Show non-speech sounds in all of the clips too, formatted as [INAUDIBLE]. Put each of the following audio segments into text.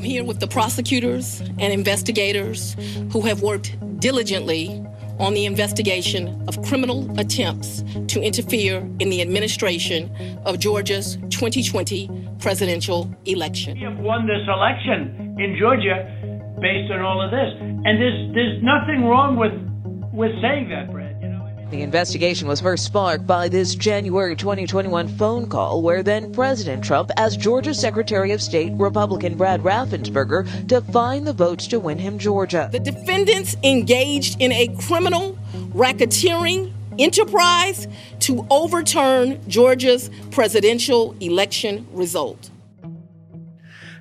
I'm here with the prosecutors and investigators who have worked diligently on the investigation of criminal attempts to interfere in the administration of Georgia's 2020 presidential election. We have won this election in Georgia based on all of this. And there's there's nothing wrong with with saying that. The investigation was first sparked by this January 2021 phone call where then President Trump asked Georgia Secretary of State Republican Brad Raffensperger to find the votes to win him Georgia. The defendants engaged in a criminal racketeering enterprise to overturn Georgia's presidential election result.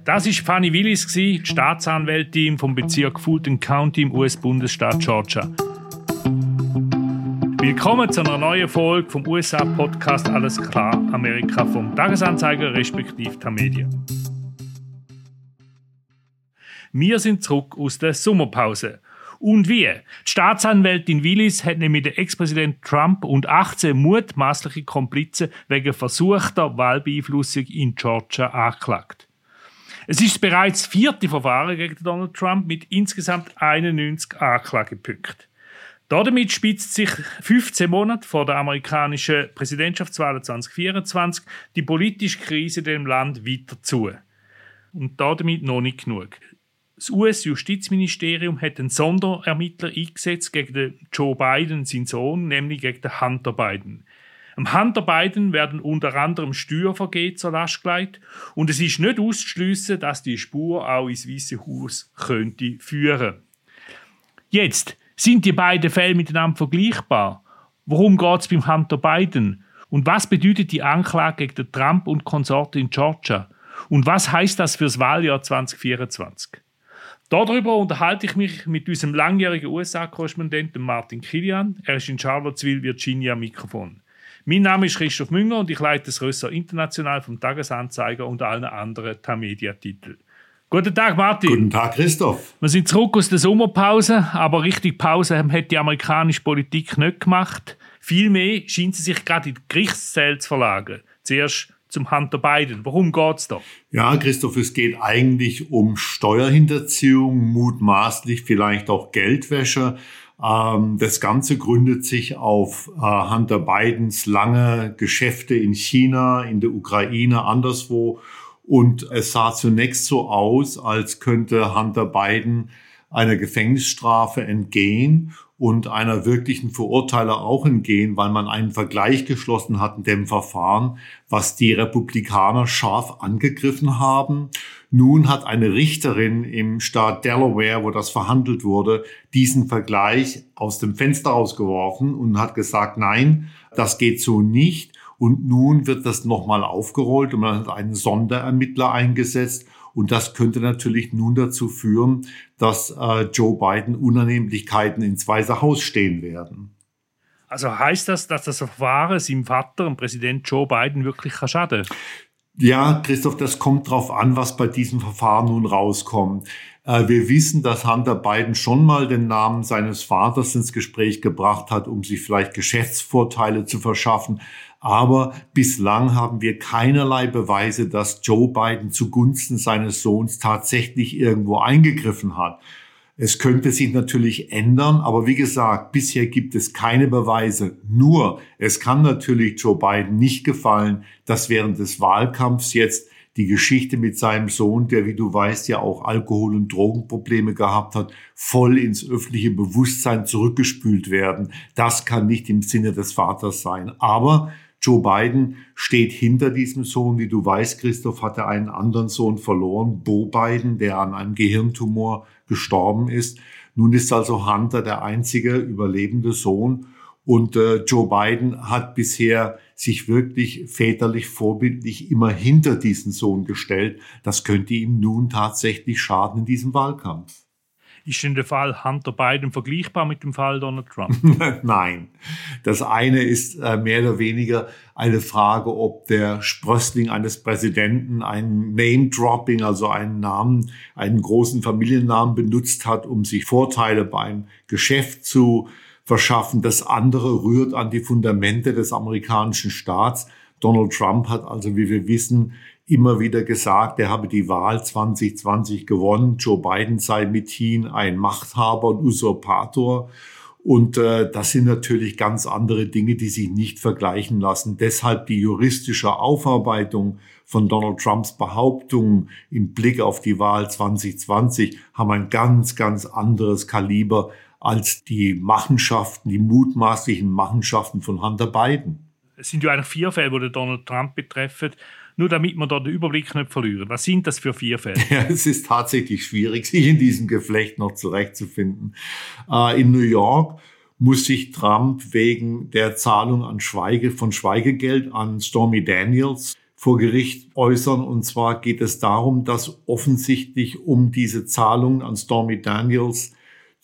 Das ist Fanny Willis, die Staatsanwältin vom Bezirk Fulton County im US-Bundesstaat Georgia. Willkommen zu einer neuen Folge vom USA-Podcast Alles klar Amerika vom Tagesanzeiger respektive der Medien. Wir sind zurück aus der Sommerpause. Und wie? Die Staatsanwältin Willis hat nämlich den Ex-Präsident Trump und 18 mutmaßliche Komplizen wegen versuchter Wahlbeeinflussung in Georgia angeklagt. Es ist bereits das vierte Verfahren gegen Donald Trump mit insgesamt 91 Anklagepunkten. Damit spitzt sich 15 Monate vor der amerikanischen Präsidentschaftswahl 2024 die politische Krise dem Land weiter zu. Und damit noch nicht genug. Das US-Justizministerium hat einen Sonderermittler eingesetzt gegen Joe Biden, seinen Sohn, nämlich gegen den Hunter Biden. Am Hunter Biden werden unter anderem Steuervergehen zur Last gelegt und es ist nicht auszuschliessen, dass die Spur auch ins Weiße Haus könnte führen. Jetzt sind die beiden Fälle miteinander vergleichbar? Worum geht es beim Hunter Biden? Und was bedeutet die Anklage gegen Trump und Konsorte in Georgia? Und was heißt das fürs Wahljahr 2024? Darüber unterhalte ich mich mit unserem langjährigen USA-Korrespondenten Martin Kilian. Er ist in Charlottesville, Virginia, Mikrofon. Mein Name ist Christoph Münger und ich leite das Ressort International vom Tagesanzeiger und allen anderen TAMedia-Titeln. Guten Tag, Martin. Guten Tag, Christoph. Wir sind zurück aus der Sommerpause, aber richtig Pause hat die amerikanische Politik nicht gemacht. Vielmehr scheint sie sich gerade in die Gerichtszelle zu verlagern. Zuerst zum Hunter Biden. Worum geht es da? Ja, Christoph, es geht eigentlich um Steuerhinterziehung, mutmaßlich vielleicht auch Geldwäsche. Ähm, das Ganze gründet sich auf äh, Hunter Bidens lange Geschäfte in China, in der Ukraine, anderswo und es sah zunächst so aus, als könnte Hunter Biden einer Gefängnisstrafe entgehen und einer wirklichen Verurteiler auch entgehen, weil man einen Vergleich geschlossen hat in dem Verfahren, was die Republikaner scharf angegriffen haben. Nun hat eine Richterin im Staat Delaware, wo das verhandelt wurde, diesen Vergleich aus dem Fenster ausgeworfen und hat gesagt, nein, das geht so nicht. Und nun wird das nochmal aufgerollt und man hat einen Sonderermittler eingesetzt. Und das könnte natürlich nun dazu führen, dass äh, Joe Biden Unannehmlichkeiten ins Weiße Haus stehen werden. Also heißt das, dass das Verfahren seinem Vater, dem Präsident Joe Biden, wirklich schaden kann? Ja, Christoph, das kommt drauf an, was bei diesem Verfahren nun rauskommt. Äh, wir wissen, dass Hunter Biden schon mal den Namen seines Vaters ins Gespräch gebracht hat, um sich vielleicht Geschäftsvorteile zu verschaffen. Aber bislang haben wir keinerlei Beweise, dass Joe Biden zugunsten seines Sohns tatsächlich irgendwo eingegriffen hat. Es könnte sich natürlich ändern, aber wie gesagt, bisher gibt es keine Beweise. Nur, es kann natürlich Joe Biden nicht gefallen, dass während des Wahlkampfs jetzt die Geschichte mit seinem Sohn, der, wie du weißt, ja auch Alkohol- und Drogenprobleme gehabt hat, voll ins öffentliche Bewusstsein zurückgespült werden. Das kann nicht im Sinne des Vaters sein. Aber Joe Biden steht hinter diesem Sohn. Wie du weißt, Christoph hatte einen anderen Sohn verloren, Bo Biden, der an einem Gehirntumor gestorben ist. Nun ist also Hunter der einzige überlebende Sohn. Und äh, Joe Biden hat bisher sich wirklich väterlich vorbildlich immer hinter diesen Sohn gestellt. Das könnte ihm nun tatsächlich schaden in diesem Wahlkampf. Ist denn der Fall Hunter Biden vergleichbar mit dem Fall Donald Trump? [LAUGHS] Nein. Das eine ist äh, mehr oder weniger eine Frage, ob der Sprössling eines Präsidenten ein Name-Dropping, also einen Namen, einen großen Familiennamen benutzt hat, um sich Vorteile beim Geschäft zu verschaffen. Das andere rührt an die Fundamente des amerikanischen Staats. Donald Trump hat also, wie wir wissen, immer wieder gesagt, er habe die Wahl 2020 gewonnen. Joe Biden sei mithin ein Machthaber und Usurpator. Und äh, das sind natürlich ganz andere Dinge, die sich nicht vergleichen lassen. Deshalb die juristische Aufarbeitung von Donald Trumps Behauptungen im Blick auf die Wahl 2020 haben ein ganz, ganz anderes Kaliber als die Machenschaften, die mutmaßlichen Machenschaften von Hunter Biden. Es sind ja eigentlich vier Fälle, die Donald Trump betreffen. Nur damit wir da den Überblick nicht verlieren. Was sind das für vier Fälle? [LAUGHS] Ja, es ist tatsächlich schwierig, sich in diesem Geflecht noch zurechtzufinden. Äh, in New York muss sich Trump wegen der Zahlung an Schweige, von Schweigegeld an Stormy Daniels vor Gericht äußern. Und zwar geht es darum, dass offensichtlich um diese Zahlungen an Stormy Daniels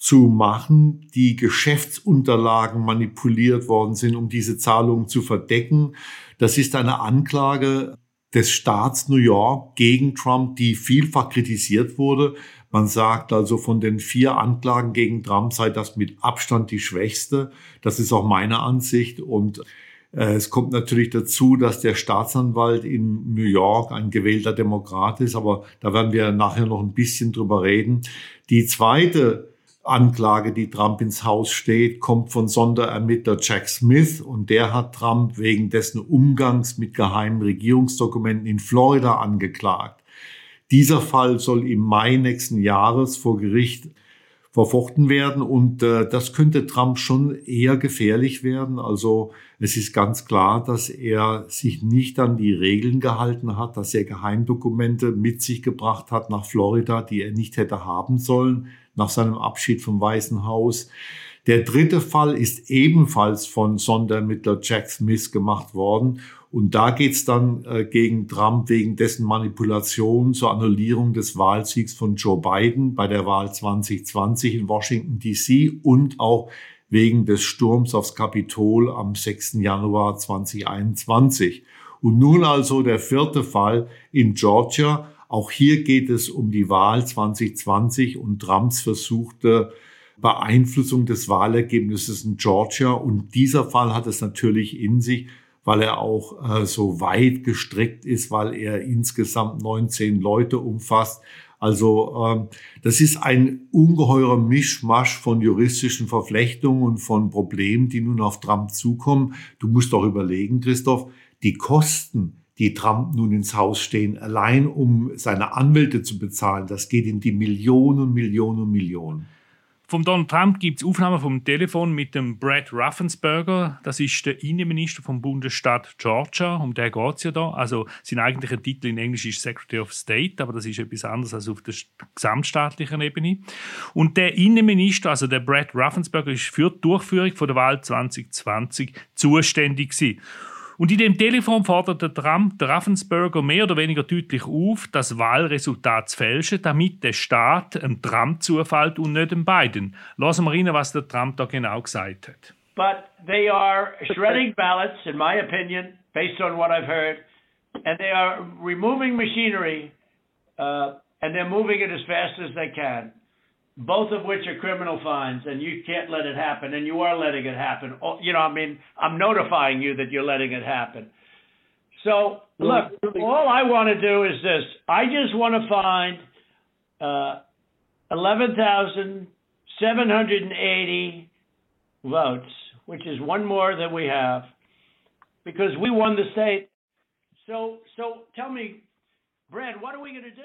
zu machen, die Geschäftsunterlagen manipuliert worden sind, um diese Zahlungen zu verdecken. Das ist eine Anklage des Staats New York gegen Trump, die vielfach kritisiert wurde. Man sagt also, von den vier Anklagen gegen Trump sei das mit Abstand die schwächste. Das ist auch meine Ansicht. Und äh, es kommt natürlich dazu, dass der Staatsanwalt in New York ein gewählter Demokrat ist, aber da werden wir nachher noch ein bisschen drüber reden. Die zweite Anklage, die Trump ins Haus steht, kommt von Sonderermittler Jack Smith und der hat Trump wegen dessen Umgangs mit geheimen Regierungsdokumenten in Florida angeklagt. Dieser Fall soll im Mai nächsten Jahres vor Gericht verfochten werden und äh, das könnte Trump schon eher gefährlich werden. Also es ist ganz klar, dass er sich nicht an die Regeln gehalten hat, dass er Geheimdokumente mit sich gebracht hat nach Florida, die er nicht hätte haben sollen nach seinem Abschied vom Weißen Haus. Der dritte Fall ist ebenfalls von Sondermittler Jack Smith gemacht worden. Und da geht's dann äh, gegen Trump wegen dessen Manipulation zur Annullierung des Wahlsiegs von Joe Biden bei der Wahl 2020 in Washington DC und auch wegen des Sturms aufs Kapitol am 6. Januar 2021. Und nun also der vierte Fall in Georgia, auch hier geht es um die Wahl 2020 und Trumps versuchte Beeinflussung des Wahlergebnisses in Georgia. Und dieser Fall hat es natürlich in sich, weil er auch äh, so weit gestreckt ist, weil er insgesamt 19 Leute umfasst. Also ähm, das ist ein ungeheurer Mischmasch von juristischen Verflechtungen und von Problemen, die nun auf Trump zukommen. Du musst doch überlegen, Christoph, die Kosten, die Trump nun ins Haus stehen, allein um seine Anwälte zu bezahlen, das geht in die Millionen, Millionen, Millionen. Vom Donald Trump gibt es Aufnahmen vom Telefon mit dem Brad Raffensperger. Das ist der Innenminister vom Bundesstaat Georgia. Um den geht es ja da. Also sein eigentlicher Titel in Englisch ist Secretary of State, aber das ist etwas anderes als auf der gesamtstaatlichen Ebene. Und der Innenminister, also der Brad Raffensperger, ist für die Durchführung der Wahl 2020 zuständig gewesen. Und in dem Telefon forderte Trump der Raffensperger mehr oder weniger deutlich auf, das Wahlresultat zu fälschen, damit der Staat einem Trump zufällt und nicht dem Biden. Lassen wir rein, was der Trump da genau gesagt hat. But they are shredding ballots, in my opinion, based on what I've heard, and they are removing machinery, uh, and they're moving it as fast as they can. Both of which are criminal fines, and you can't let it happen, and you are letting it happen. Oh, you know, I mean, I'm notifying you that you're letting it happen. So, look, all I want to do is this. I just want to find uh, 11,780 votes, which is one more than we have, because we won the state. So, so tell me, Brad, what are we going to do?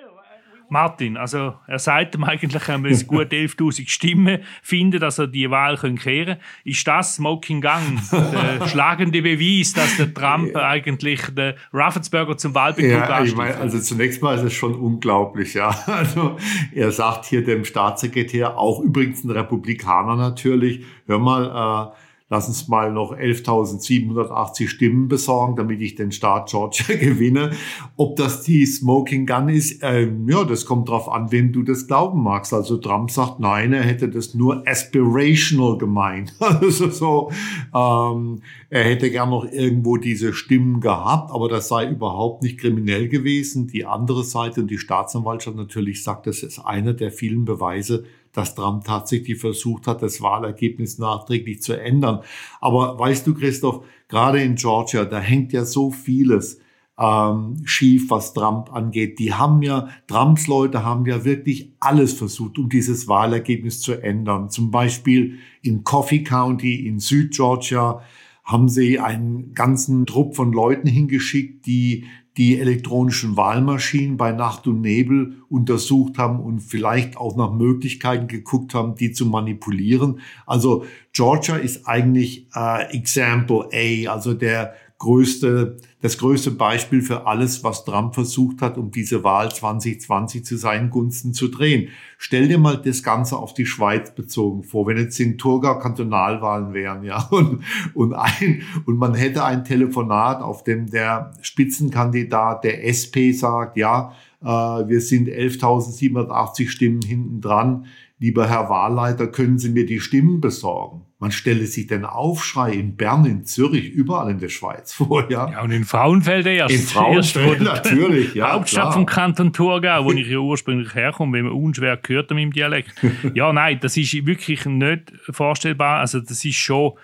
Martin, also er sagt ihm eigentlich, er muss gut [LAUGHS] 11.000 Stimmen finden, dass er die Wahl kehren kann. Ist das Smoking Gun der [LAUGHS] schlagende Beweis, dass der Trump ja. eigentlich den Raffensperger zum Wahlbetrug ja, ich meine, Also zunächst mal ist es schon unglaublich, ja. [LAUGHS] Also er sagt hier dem Staatssekretär, auch übrigens ein Republikaner natürlich, hör mal, äh, lass uns mal noch 11.780 Stimmen besorgen, damit ich den Staat Georgia [LAUGHS] gewinne. Ob das die Smoking Gun ist, ähm, ja, das kommt drauf an, wem du das glauben magst. Also Trump sagt, nein, er hätte das nur aspirational gemeint. [LAUGHS] Also so, ähm, er hätte gern noch irgendwo diese Stimmen gehabt, aber das sei überhaupt nicht kriminell gewesen. Die andere Seite und die Staatsanwaltschaft natürlich sagt, das ist einer der vielen Beweise, dass Trump tatsächlich versucht hat, das Wahlergebnis nachträglich zu ändern. Aber weißt du, Christoph, gerade in Georgia, da hängt ja so vieles ähm, schief, was Trump angeht. Die haben ja, Trumps Leute haben ja wirklich alles versucht, um dieses Wahlergebnis zu ändern. Zum Beispiel in Coffee County in Südgeorgia haben sie einen ganzen Trupp von Leuten hingeschickt, die die elektronischen Wahlmaschinen bei Nacht und Nebel untersucht haben und vielleicht auch nach Möglichkeiten geguckt haben, die zu manipulieren. Also Georgia ist eigentlich äh, Example A, also der größte, das größte Beispiel für alles, was Trump versucht hat, um diese Wahl 2020 zu seinen Gunsten zu drehen. Stell dir mal das Ganze auf die Schweiz bezogen vor, wenn jetzt in Thurgau Kantonalwahlen wären, ja, [LAUGHS] und, und ein, und man hätte ein Telefonat, auf dem der Spitzenkandidat der SP sagt, ja, äh, wir sind 11.780 Stimmen hinten dran. Lieber Herr Wahlleiter, können Sie mir die Stimmen besorgen? Man stelle sich den Aufschrei in Bern, in Zürich, überall in der Schweiz [LAUGHS] vor. Ja, ja und in Frauenfeld erst. In [LAUGHS] Frauenfeld natürlich, ja. Hauptstadt klar. vom Kanton Thurgau, wo [LAUGHS] ich ja ursprünglich herkomme, wenn man unschwer gehört an meinem Dialekt. ja, nein, das ist wirklich nicht vorstellbar. Also das ist schon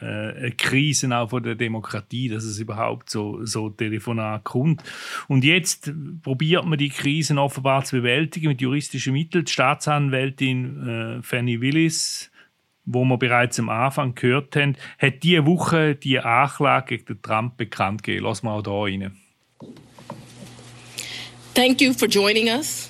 äh, eine Krise auch von der Demokratie, dass es überhaupt so, so Telefonat kommt. Und jetzt probiert man die Krisen offenbar zu bewältigen mit juristischen Mitteln. Die Staatsanwältin äh, Fanny Willis wo wir bereits am Anfang gehört haben, hat diese Woche die Anklage gegen Trump bekannt gegeben. Lass mal da rein. Thank you for joining us.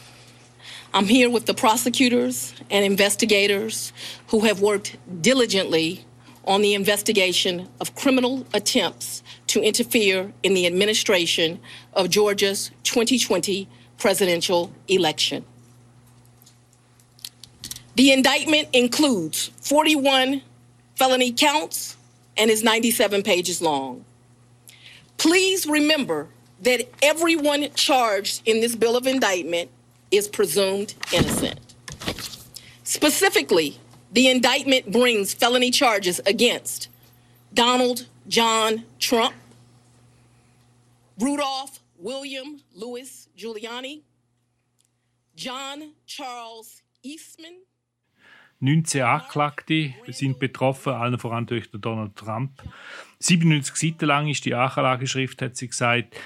I'm here with the prosecutors and investigators who have worked diligently on the investigation of criminal attempts to interfere in the administration of Georgia's 2020 presidential election. The indictment includes 41 felony counts and is 97 pages long. Please remember that everyone charged in this bill of indictment is presumed innocent. Specifically, the indictment brings felony charges against Donald John Trump, Rudolph William Louis Giuliani, John Charles Eastman, 19 Anklagte sind betroffen, allen voran durch Donald Trump. 97 Seiten lang ist die Anklageschrift, hat sie gesagt.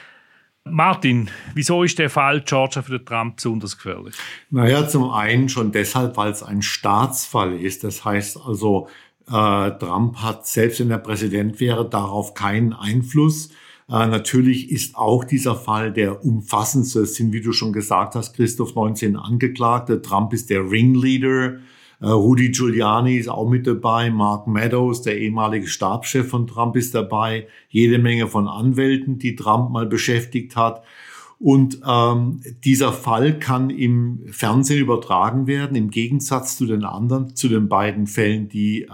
Martin, wieso ist der Fall Georgia für den Trump besonders gefährlich? Naja, zum einen schon deshalb, weil es ein Staatsfall ist. Das heißt also, äh, Trump hat, selbst wenn er Präsident wäre, darauf keinen Einfluss. Äh, natürlich ist auch dieser Fall der umfassendste. Es sind, wie du schon gesagt hast, Christoph 19 Angeklagte. Trump ist der Ringleader. Äh, Rudy Giuliani ist auch mit dabei, Mark Meadows, der ehemalige Stabschef von Trump, ist dabei, jede Menge von Anwälten, die Trump mal beschäftigt hat. Und ähm, dieser Fall kann im Fernsehen übertragen werden, im Gegensatz zu den anderen, zu den beiden Fällen, die äh,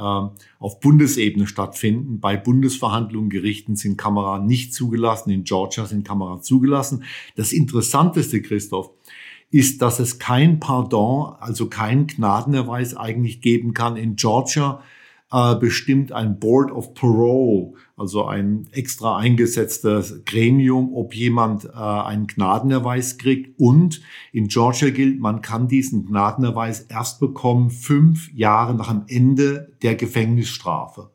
auf Bundesebene stattfinden. Bei Bundesverhandlungen, Gerichten sind Kameras nicht zugelassen, in Georgia sind Kameras zugelassen. Das Interessanteste, Christoph, ist, dass es kein Pardon, also kein Gnadenerweis eigentlich geben kann. In Georgia äh, bestimmt ein Board of Parole, also ein extra eingesetztes Gremium, ob jemand äh, einen Gnadenerweis kriegt. Und in Georgia gilt, man kann diesen Gnadenerweis erst bekommen fünf Jahre nach dem Ende der Gefängnisstrafe.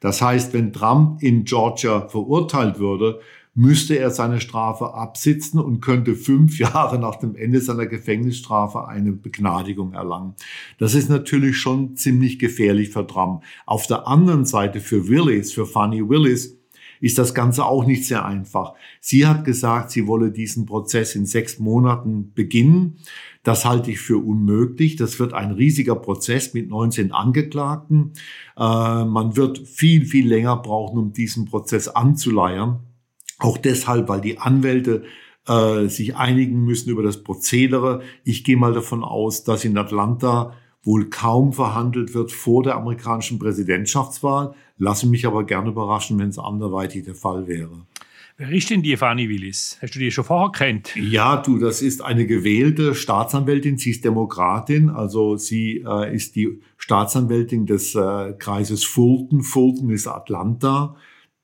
Das heißt, wenn Trump in Georgia verurteilt würde, müsste er seine Strafe absitzen und könnte fünf [LAUGHS] Jahre nach dem Ende seiner Gefängnisstrafe eine Begnadigung erlangen. Das ist natürlich schon ziemlich gefährlich für Trump. Auf der anderen Seite für Willis, für Fanny Willis, ist das Ganze auch nicht sehr einfach. Sie hat gesagt, sie wolle diesen Prozess in sechs Monaten beginnen. Das halte ich für unmöglich. Das wird ein riesiger Prozess mit 19 Angeklagten. Äh, man wird viel, viel länger brauchen, um diesen Prozess anzuleiern. Auch deshalb, weil die Anwälte äh, sich einigen müssen über das Prozedere. Ich gehe mal davon aus, dass in Atlanta wohl kaum verhandelt wird vor der amerikanischen Präsidentschaftswahl. Lasse mich aber gerne überraschen, wenn es anderweitig der Fall wäre. Wer ist denn die Fanny Willis? Hast du die schon vorher kennt? Ja, du, das ist eine gewählte Staatsanwältin. Sie ist Demokratin, also sie äh, ist die Staatsanwältin des äh, Kreises Fulton. Fulton ist Atlanta.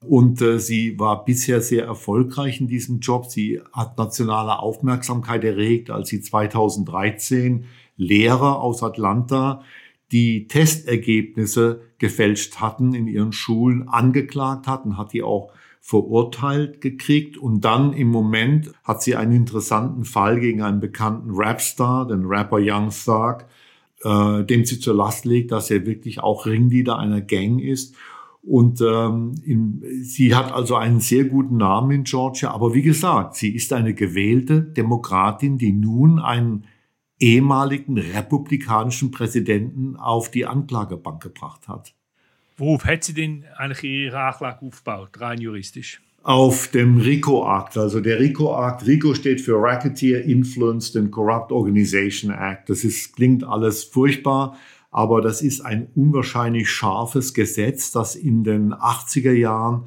Und äh, sie war bisher sehr erfolgreich in diesem Job. Sie hat nationale Aufmerksamkeit erregt, als sie 2013 Lehrer aus Atlanta, die Testergebnisse gefälscht hatten in ihren Schulen, angeklagt hatten, hat die auch verurteilt gekriegt und dann im Moment hat sie einen interessanten Fall gegen einen bekannten Rapstar, den Rapper Young Thug, äh, dem sie zur Last legt, dass er wirklich auch Ringleader einer Gang ist. Und ähm, in, sie hat also einen sehr guten Namen in Georgia. Aber wie gesagt, sie ist eine gewählte Demokratin, die nun einen ehemaligen republikanischen Präsidenten auf die Anklagebank gebracht hat. Worauf hat sie denn eigentlich ihre Anklage aufgebaut, rein juristisch? Auf dem RICO-Akt. Also der RICO-Akt, RICO steht für Racketeer Influenced and Corrupt Organization Act. Das ist, klingt alles furchtbar, aber das ist ein unwahrscheinlich scharfes Gesetz, das in den 80er Jahren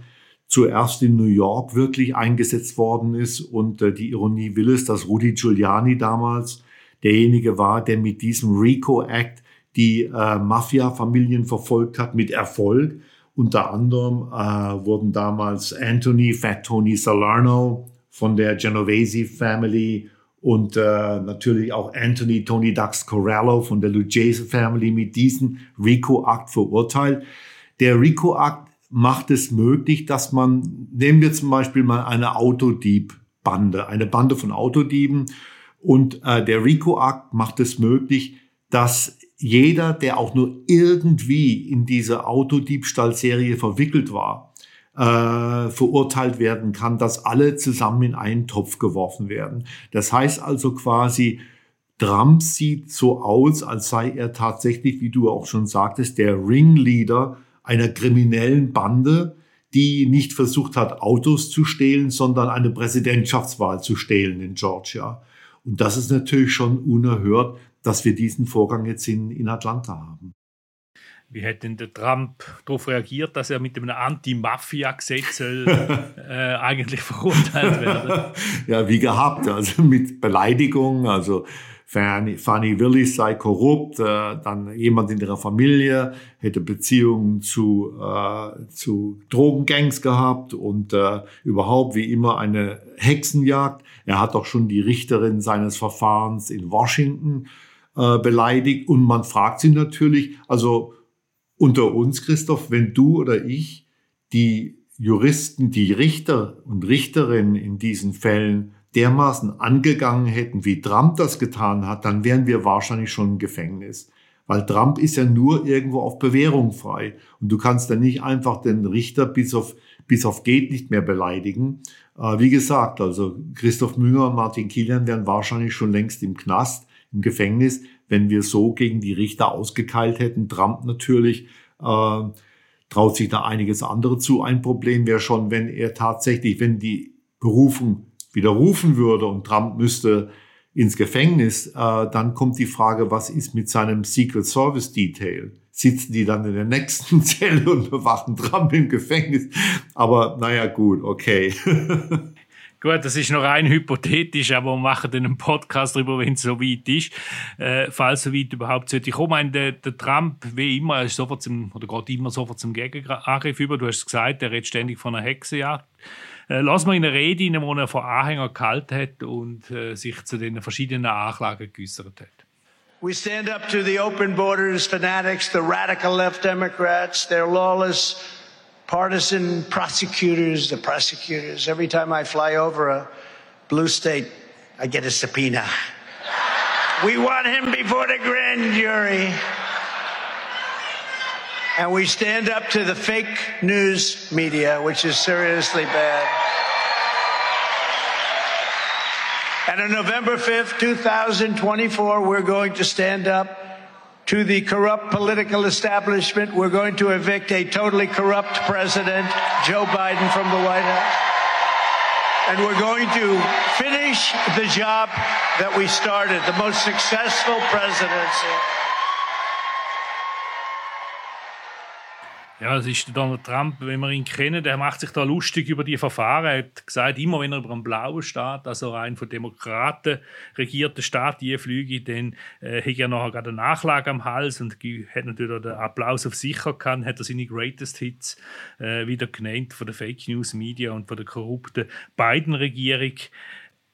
zuerst in New York wirklich eingesetzt worden ist. Und äh, die Ironie will es, dass Rudy Giuliani damals derjenige war, der mit diesem RICO Act die äh, Mafia-Familien verfolgt hat mit Erfolg. Unter anderem äh, wurden damals Anthony Fat Tony Salerno von der Genovese Family und äh, natürlich auch Anthony Tony Dax Corallo von der Lucchese Family mit diesem RICO-Akt verurteilt. Der RICO-Akt macht es möglich, dass man, nehmen wir zum Beispiel mal eine Autodieb-Bande, eine Bande von Autodieben und äh, der RICO-Akt macht es möglich, dass jeder, der auch nur irgendwie in diese Autodiebstahlserie verwickelt war, äh, verurteilt werden kann, dass alle zusammen in einen Topf geworfen werden. Das heißt also quasi, Trump sieht so aus, als sei er tatsächlich, wie du auch schon sagtest, der Ringleader einer kriminellen Bande, die nicht versucht hat, Autos zu stehlen, sondern eine Präsidentschaftswahl zu stehlen in Georgia. Und das ist natürlich schon unerhört, dass wir diesen Vorgang jetzt in, in Atlanta haben. Wie hat denn der Trump darauf reagiert, dass er mit einem Anti-Mafia-Gesetz äh, [LAUGHS] eigentlich verurteilt werde? [LAUGHS] ja, wie gehabt, also mit Beleidigung, also Fanny, Fanny Willis sei korrupt, äh, dann jemand in ihrer Familie hätte Beziehungen zu, äh, zu Drogengangs gehabt und äh, überhaupt wie immer eine Hexenjagd. Er hat auch schon die Richterin seines Verfahrens in Washington äh, beleidigt. Und man fragt sich natürlich, also unter uns, Christoph, wenn du oder ich die Juristen, die Richter und Richterinnen in diesen Fällen dermaßen angegangen hätten, wie Trump das getan hat, dann wären wir wahrscheinlich schon im Gefängnis. Weil Trump ist ja nur irgendwo auf Bewährung frei. Und du kannst dann nicht einfach den Richter bis auf, bis auf geht nicht mehr beleidigen. Äh, wie gesagt, also Christoph Münger und Martin Kilian wären wahrscheinlich schon längst im Knast im Gefängnis, wenn wir so gegen die Richter ausgekeilt hätten. Trump natürlich äh, traut sich da einiges andere zu. Ein Problem wäre schon, wenn er tatsächlich, wenn die Berufung widerrufen würde und Trump müsste ins Gefängnis, äh, dann kommt die Frage, was ist mit seinem Secret Service Detail? Sitzen die dann in der nächsten [LAUGHS] Zelle und bewachen Trump im Gefängnis? Aber naja, gut, okay. [LAUGHS] Gut, das ist noch rein hypothetisch, aber wir machen dann einen Podcast darüber, wenn es so weit ist. Äh, falls so weit überhaupt sollte ich meine, der, der Trump, wie immer, ist sofort zum, oder geht immer sofort zum Gegenangriff über. Du hast es gesagt, er redet ständig von einer Hexenjagd. Äh, lass mal in eine Rede in wo er vor Anhänger gehalten hat und äh, sich zu den verschiedenen Anklagen geäußert hat. We stand up to the open borders fanatics, the radical left Democrats, their lawless partisan prosecutors, the prosecutors. Every time I fly over a blue state, I get a subpoena. we want him before the grand jury. And we stand up to the fake news media, which is seriously bad. And on November 5th, 2024, we're going to stand up to the corrupt political establishment. We're going to evict a totally corrupt president, Joe Biden, from the White House. And we're going to finish the job that we started, the most successful presidency. Ja, es ist Donald Trump, wenn wir ihn kennen, der macht sich da lustig über die Verfahren. Er hat gesagt, immer wenn er über einen blauen Staat, also ein von Demokraten regierten Staat, die fliege, dann äh, hat er nachher gerade eine Nachlage am Hals und hat natürlich auch den Applaus auf sich gehabt, hat er seine Greatest Hits äh, wieder genannt von der Fake News Media und von der korrupten Biden-Regierung.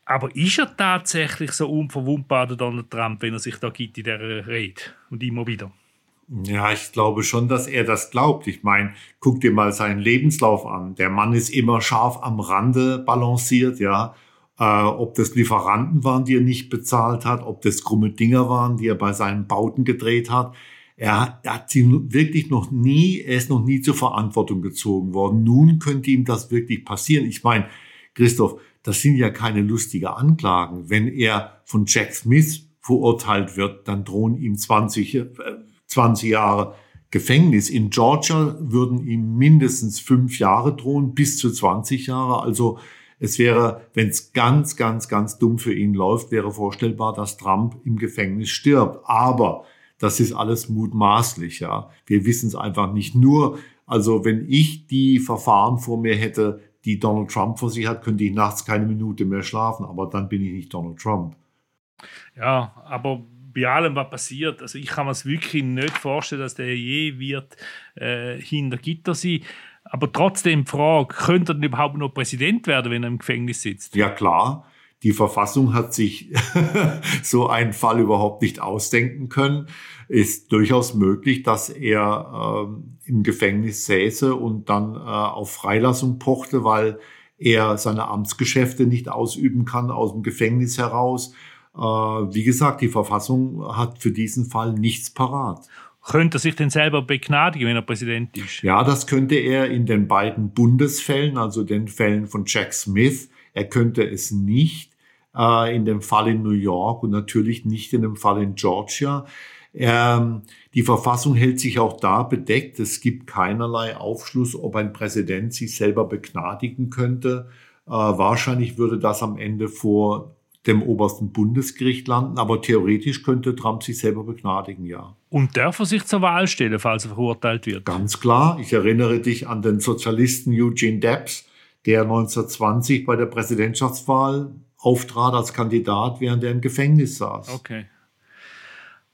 Aber ist er tatsächlich so unverwundbar, der Donald Trump, wenn er sich da gibt in dieser Rede und immer wieder? Ja, ich glaube schon, dass er das glaubt. Ich meine, guck dir mal seinen Lebenslauf an. Der Mann ist immer scharf am Rande balanciert, ja. Äh, ob das Lieferanten waren, die er nicht bezahlt hat, ob das krumme Dinger waren, die er bei seinen Bauten gedreht hat. Er hat, er hat sie wirklich noch nie, er ist noch nie zur Verantwortung gezogen worden. Nun könnte ihm das wirklich passieren. Ich meine, Christoph, das sind ja keine lustige Anklagen. Wenn er von Jack Smith verurteilt wird, dann drohen ihm 20, äh, 20 Jahre Gefängnis. In Georgia würden ihm mindestens fünf Jahre drohen, bis zu 20 Jahre. Also es wäre, wenn es ganz, ganz, ganz dumm für ihn läuft, wäre vorstellbar, dass Trump im Gefängnis stirbt. Aber das ist alles mutmaßlich, ja. Wir wissen es einfach nicht. Nur, also wenn ich die Verfahren vor mir hätte, die Donald Trump vor sich hat, könnte ich nachts keine Minute mehr schlafen. Aber dann bin ich nicht Donald Trump. Ja, aber bei allem, was passiert, also ich kann mir es wirklich nicht vorstellen, dass der je wird äh, hinter Gitter sein. Aber trotzdem die Frage, könnte er denn überhaupt noch Präsident werden, wenn er im Gefängnis sitzt? Ja, klar. Die Verfassung hat sich [LAUGHS] so einen Fall überhaupt nicht ausdenken können. Ist durchaus möglich, dass er äh, im Gefängnis säße und dann äh, auf Freilassung pochte, weil er seine Amtsgeschäfte nicht ausüben kann aus dem Gefängnis heraus. Äh, wie gesagt, die Verfassung hat für diesen Fall nichts parat. Könnte er sich denn selber begnadigen, wenn er Präsident ist? Ja, das könnte er in den beiden Bundesfällen, also den Fällen von Jack Smith. Er könnte es nicht äh, in dem Fall in New York und natürlich nicht in dem Fall in Georgia. Ähm, die Verfassung hält sich auch da bedeckt. Es gibt keinerlei Aufschluss, ob ein Präsident sich selber begnadigen könnte. Äh, wahrscheinlich würde das am Ende vor dem obersten Bundesgericht landen, aber theoretisch könnte Trump sich selber begnadigen, ja. Und darf er sich zur Wahl stellen, falls er verurteilt wird? Ganz klar. Ich erinnere dich an den Sozialisten Eugene Debs, der 1920 bei der Präsidentschaftswahl auftrat als Kandidat, während er im Gefängnis saß. Okay.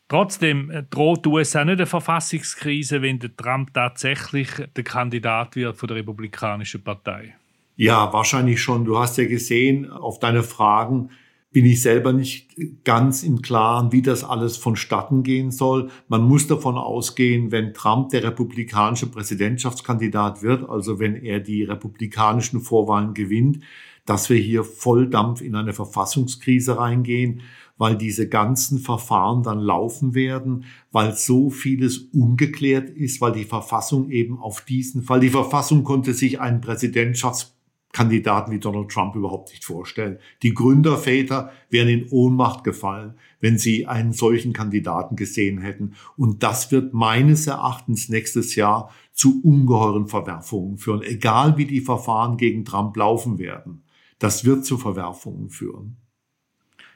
Trotzdem äh, droht die USA nicht eine Verfassungskrise, wenn der Trump tatsächlich der Kandidat wird von der Republikanischen Partei. Ja, wahrscheinlich schon. Du hast ja gesehen auf deine Fragen, bin ich selber nicht ganz im Klaren, wie das alles vonstatten gehen soll. Man muss davon ausgehen, wenn Trump der republikanische Präsidentschaftskandidat wird, also wenn er die republikanischen Vorwahlen gewinnt, dass wir hier Volldampf in eine Verfassungskrise reingehen, weil diese ganzen Verfahren dann laufen werden, weil so vieles ungeklärt ist, weil die Verfassung eben auf diesen Fall, die Verfassung konnte sich einen Präsidentschafts Kandidaten wie Donald Trump überhaupt nicht vorstellen. Die Gründerväter wären in Ohnmacht gefallen, wenn sie einen solchen Kandidaten gesehen hätten. Und das wird meines Erachtens nächstes Jahr zu ungeheuren Verwerfungen führen, egal wie die Verfahren gegen Trump laufen werden. Das wird zu Verwerfungen führen.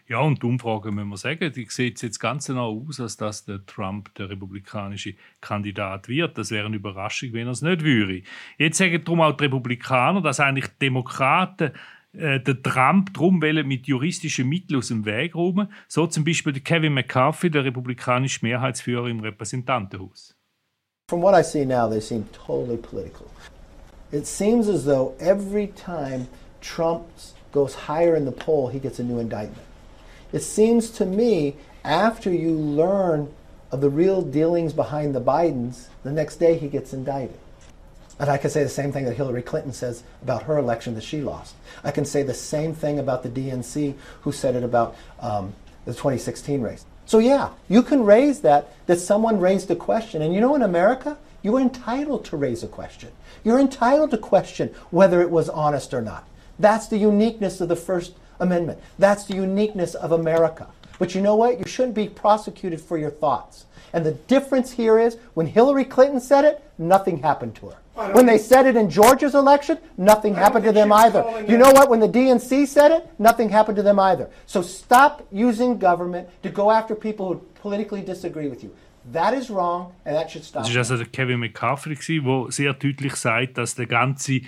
Ja, und die Umfrage, müssen wir sagen, die sieht jetzt ganz genau aus, als dass der Trump der republikanische Kandidat wird. Das wäre eine Überraschung, wenn er es nicht würde. Jetzt sagen darum auch die Republikaner, dass eigentlich die Demokraten äh, der Trump drum mit juristischen Mitteln aus dem Weg räumen. So zum Beispiel Kevin McCarthy, der republikanische Mehrheitsführer im Repräsentantenhaus. From what I see now, they seem totally political. It seems as though every time Trump goes higher in the poll, he gets a new indictment. It seems to me, after you learn of the real dealings behind the Bidens, the next day he gets indicted. And I can say the same thing that Hillary Clinton says about her election that she lost. I can say the same thing about the DNC who said it about um, the 2016 race. So yeah, you can raise that, that someone raised a question. And you know, in America, you are entitled to raise a question. You're entitled to question whether it was honest or not. That's the uniqueness of the First Amendment. That's the uniqueness of America. But you know what? You shouldn't be prosecuted for your thoughts. And the difference here is when Hillary Clinton said it, nothing happened to her. When they said it in Georgia's election, nothing happened to them either. You know what? When the DNC said it, nothing happened to them either. So stop using government to go after people who politically disagree with you. That is wrong and that should stop. Das ist also der Kevin McCarthy, der sehr deutlich sagt, dass der ganze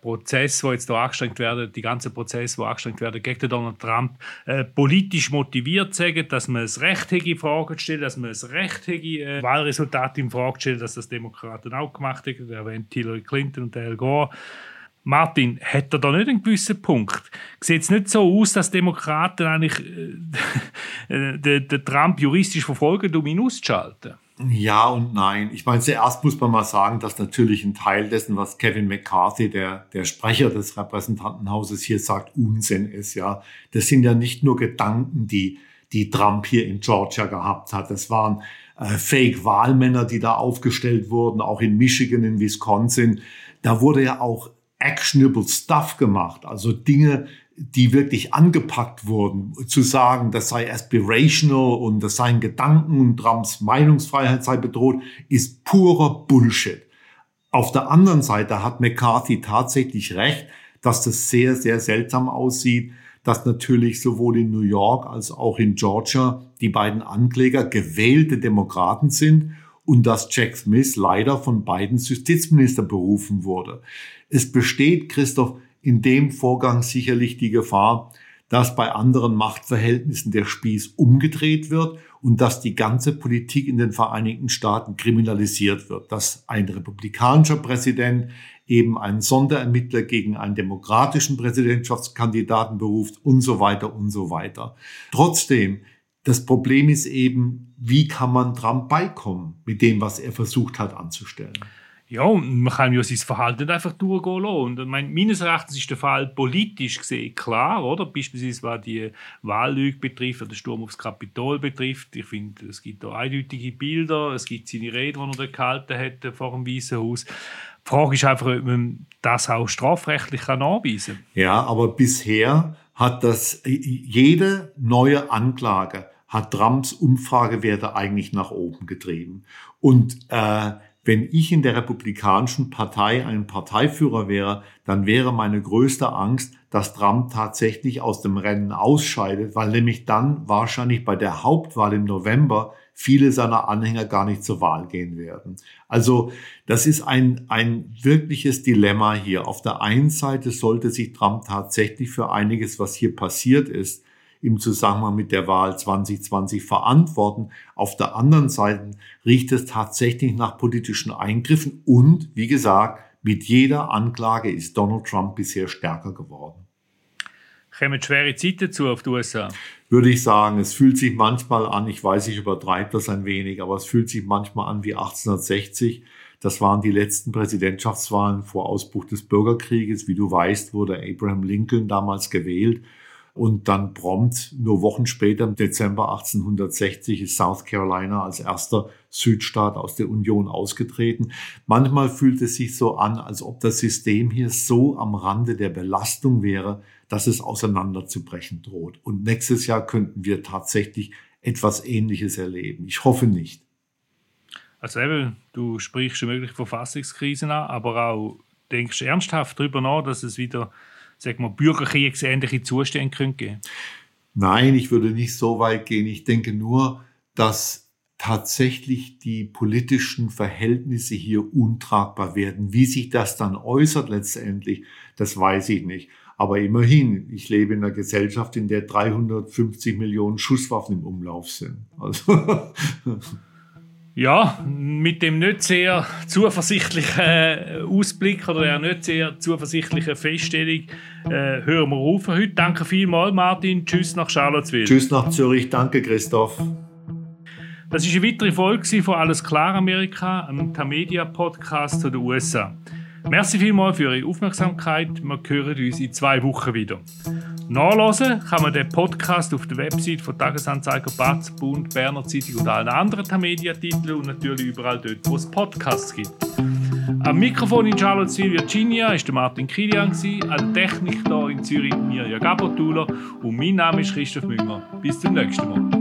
Prozess, wo jetzt da angestrengt werden, die ganze Prozess, wo angestrengt werden gegen Donald Trump, äh, politisch motiviert sagen, dass man es Recht in Frage stellt, dass man es Recht äh, Wahlresultat in Frage stellt, dass das Demokraten auch gemacht haben, erwähnt Hillary Clinton und Al Gore. Martin, hat er da nicht einen gewissen Punkt? Sieht es nicht so aus, dass Demokraten eigentlich äh, [LAUGHS] den, den Trump juristisch verfolgen, um ihn auszuschalten? Ja und nein. Ich meine, zuerst muss man mal sagen, dass natürlich ein Teil dessen, was Kevin McCarthy, der, der Sprecher des Repräsentantenhauses hier sagt, Unsinn ist, ja. Das sind ja nicht nur Gedanken, die, die Trump hier in Georgia gehabt hat. Das waren äh, Fake-Wahlmänner, die da aufgestellt wurden, auch in Michigan, in Wisconsin. Da wurde ja auch actionable Stuff gemacht, also Dinge, die wirklich angepackt wurden, zu sagen, das sei aspirational und das seien Gedanken und Trumps Meinungsfreiheit sei bedroht, ist purer Bullshit. Auf der anderen Seite hat McCarthy tatsächlich recht, dass das sehr, sehr seltsam aussieht, dass natürlich sowohl in New York als auch in Georgia die beiden Ankläger gewählte Demokraten sind und dass Jack Smith leider von beiden Justizminister berufen wurde. Es besteht, Christoph, in dem Vorgang sicherlich die Gefahr, dass bei anderen Machtverhältnissen der Spieß umgedreht wird und dass die ganze Politik in den Vereinigten Staaten kriminalisiert wird, dass ein republikanischer Präsident eben einen Sonderermittler gegen einen demokratischen Präsidentschaftskandidaten beruft und so weiter und so weiter. Trotzdem, das Problem ist eben, wie kann man Trump beikommen mit dem, was er versucht hat anzustellen? Ja, man kann ja sein Verhalten nicht einfach durchgehen lassen. Und ich meine, meines Erachtens ist der Fall politisch gesehen klar, oder? Beispielsweise, was die Wahllüge betrifft, oder den Sturm aufs Kapitol betrifft. Ich finde, es gibt da eindeutige Bilder, es gibt seine Rede, die er dort gehalten hat vor dem Weißen Haus. Die Frage ist einfach, ob man das auch strafrechtlich kann anweisen kann. Ja, aber bisher hat das jede neue Anklage hat Trumps Umfragewerte eigentlich nach oben getrieben. Und äh, wenn ich in der Republikanischen Partei ein Parteiführer wäre, dann wäre meine größte Angst, dass Trump tatsächlich aus dem Rennen ausscheidet, weil nämlich dann wahrscheinlich bei der Hauptwahl im November viele seiner Anhänger gar nicht zur Wahl gehen werden. Also das ist ein, ein wirkliches Dilemma hier. Auf der einen Seite sollte sich Trump tatsächlich für einiges, was hier passiert ist, im Zusammenhang mit der Wahl 2020 verantworten. Auf der anderen Seite riecht es tatsächlich nach politischen Eingriffen und, wie gesagt, mit jeder Anklage ist Donald Trump bisher stärker geworden. Kommen schwere Zeiten zu auf die USA? Würde ich sagen, es fühlt sich manchmal an, ich weiß, ich übertreibe das ein wenig, aber es fühlt sich manchmal an wie 1860. Das waren die letzten Präsidentschaftswahlen vor Ausbruch des Bürgerkrieges. Wie du weißt, wurde Abraham Lincoln damals gewählt und dann prompt, nur Wochen später, im Dezember 1860, ist South Carolina als erster Südstaat aus der Union ausgetreten. Manchmal fühlt es sich so an, als ob das System hier so am Rande der Belastung wäre, dass es auseinanderzubrechen droht. Und nächstes Jahr könnten wir tatsächlich etwas Ähnliches erleben. Ich hoffe nicht. Also eben, du sprichst eine mögliche Verfassungskrisen an, aber auch denkst ernsthaft darüber nach, dass es wieder sag mal, bürgerkriegsähnliche Zustände könnte? Nein, ich würde nicht so weit gehen. Ich denke nur, dass tatsächlich die politischen Verhältnisse hier untragbar werden. Wie sich das dann äußert letztendlich, das weiß ich nicht. Aber immerhin, ich lebe in einer Gesellschaft, in der 350 Millionen Schusswaffen im Umlauf sind. Also [LAUGHS] ja, mit dem nicht sehr zuversichtlichen äh, Ausblick oder der nicht sehr zuversichtlichen Feststellung äh, hören wir auf heute. Danke vielmals, Martin. Tschüss nach Charlottesville. Tschüss nach Zürich. Danke, Christoph. Das ist eine weitere Folge von Alles klar Amerika, einem Tamedia-Podcast zu den USA. Merci vielmals für Ihre Aufmerksamkeit. Wir hören uns in zwei Wochen wieder. Nachlesen kann man den Podcast auf der Website von Tagesanzeiger, Batz, Bund, Berner Zeitung und allen anderen Tamedia-Titeln und natürlich überall dort, wo es Podcasts gibt. Am Mikrofon in Charlottesville, Virginia, ist Martin Kilian, an Technik hier in Zürich Mirja Gabotuler und mein Name ist Christoph Münger. Bis zum nächsten Mal.